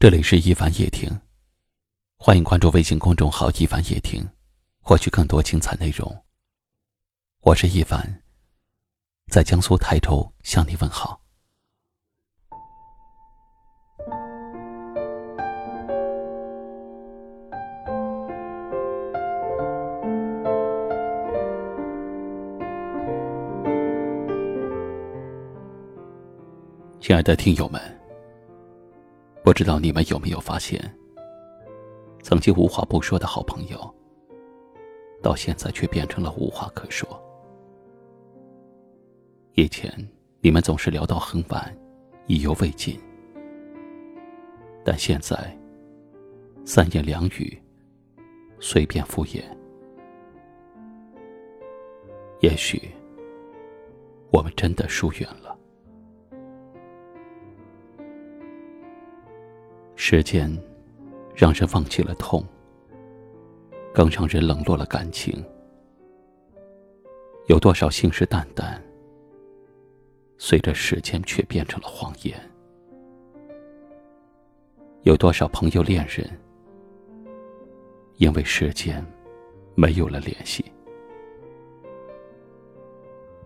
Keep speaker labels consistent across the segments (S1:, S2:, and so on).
S1: 这里是一凡夜听，欢迎关注微信公众号“一凡夜听”，获取更多精彩内容。我是一凡，在江苏泰州向你问好。亲爱的听友们。不知道你们有没有发现，曾经无话不说的好朋友，到现在却变成了无话可说。以前你们总是聊到很晚，意犹未尽，但现在三言两语，随便敷衍。也许我们真的疏远了。时间，让人忘记了痛，更让人冷落了感情。有多少信誓旦旦，随着时间却变成了谎言？有多少朋友恋人，因为时间没有了联系？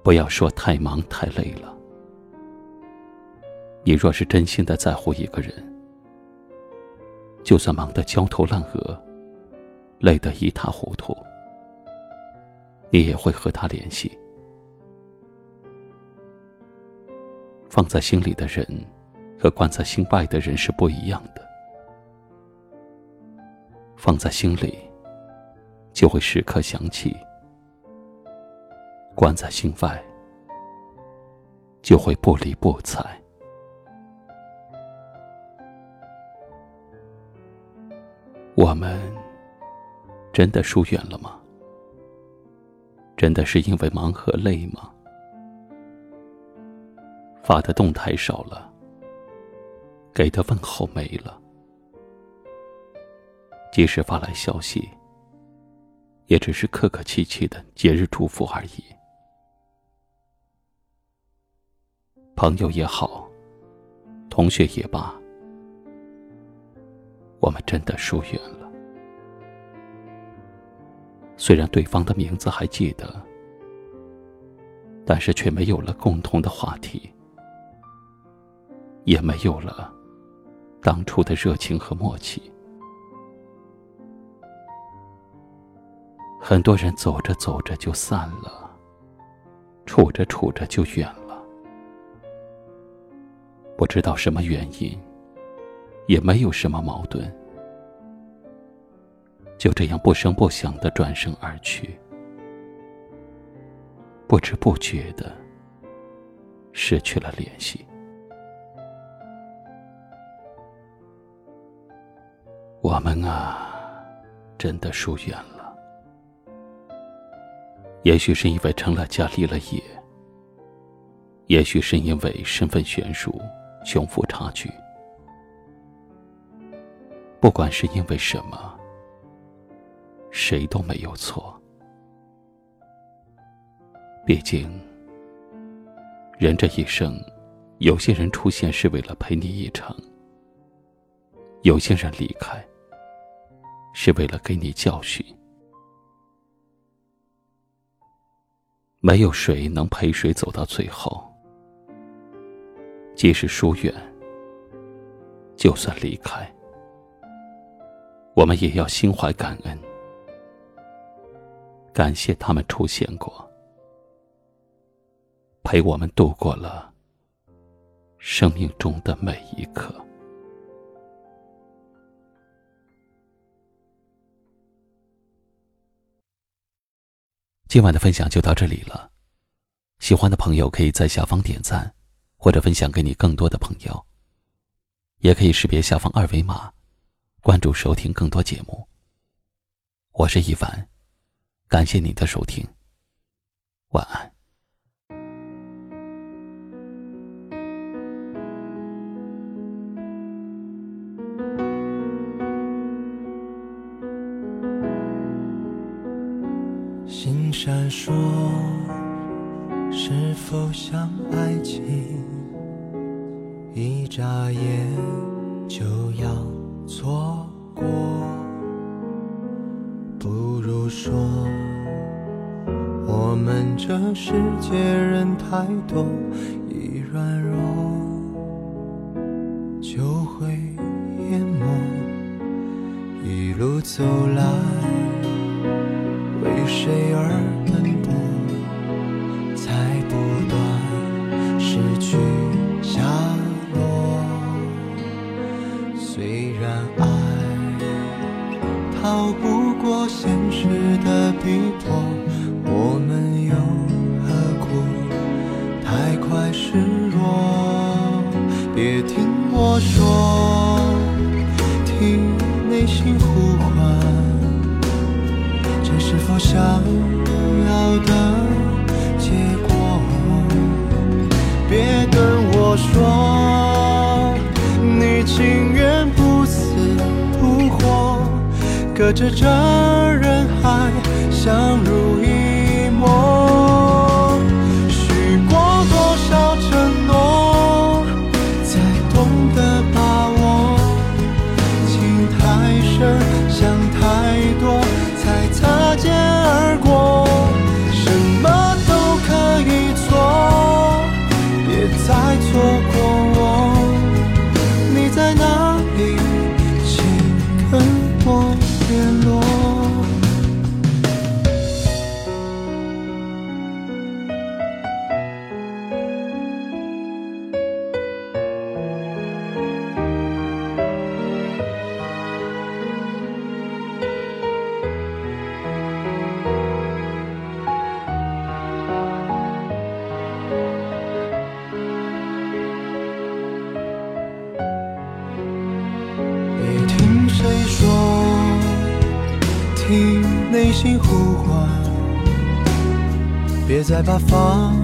S1: 不要说太忙太累了，你若是真心的在乎一个人。就算忙得焦头烂额，累得一塌糊涂，你也会和他联系。放在心里的人，和关在心外的人是不一样的。放在心里，就会时刻想起；关在心外，就会不理不睬。我们真的疏远了吗？真的是因为忙和累吗？发的动态少了，给的问候没了，即使发来消息，也只是客客气气的节日祝福而已。朋友也好，同学也罢。我们真的疏远了，虽然对方的名字还记得，但是却没有了共同的话题，也没有了当初的热情和默契。很多人走着走着就散了，处着处着就远了，不知道什么原因。也没有什么矛盾，就这样不声不响的转身而去，不知不觉的失去了联系。我们啊，真的疏远了。也许是因为成了家立了业，也许是因为身份悬殊，穷富差距。不管是因为什么，谁都没有错。毕竟，人这一生，有些人出现是为了陪你一程，有些人离开是为了给你教训。没有谁能陪谁走到最后，即使疏远，就算离开。我们也要心怀感恩，感谢他们出现过，陪我们度过了生命中的每一刻。今晚的分享就到这里了，喜欢的朋友可以在下方点赞，或者分享给你更多的朋友，也可以识别下方二维码。关注收听更多节目。我是一凡，感谢你的收听。晚安。
S2: 心闪烁，是否像爱情？一眨眼就要。错过不如说我们这世界人太多一软弱就会淹没一路走来为谁而逃不过现实的逼迫。我们又何苦太快示弱？别听我说，听内心呼唤，这是否想要的结果？别跟我说，隔着这人海相濡以。沫我联心呼唤，别再把放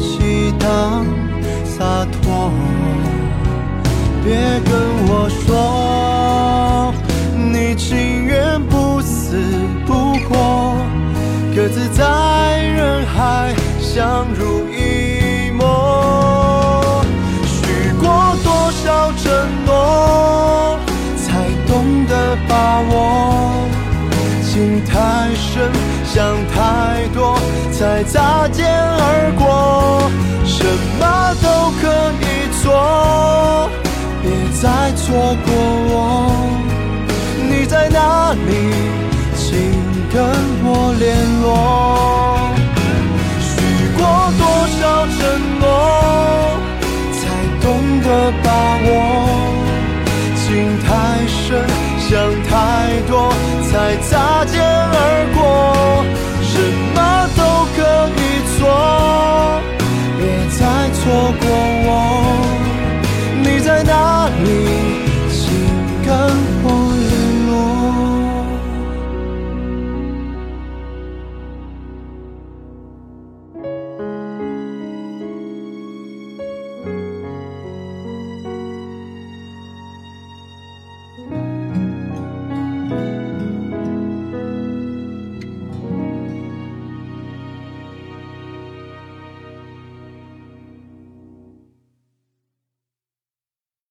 S2: 弃当洒脱。别跟我说，你情愿不死不活，各自在想太多，才擦肩而过。什么都可以做，别再错过我。你在哪里？请跟我联络。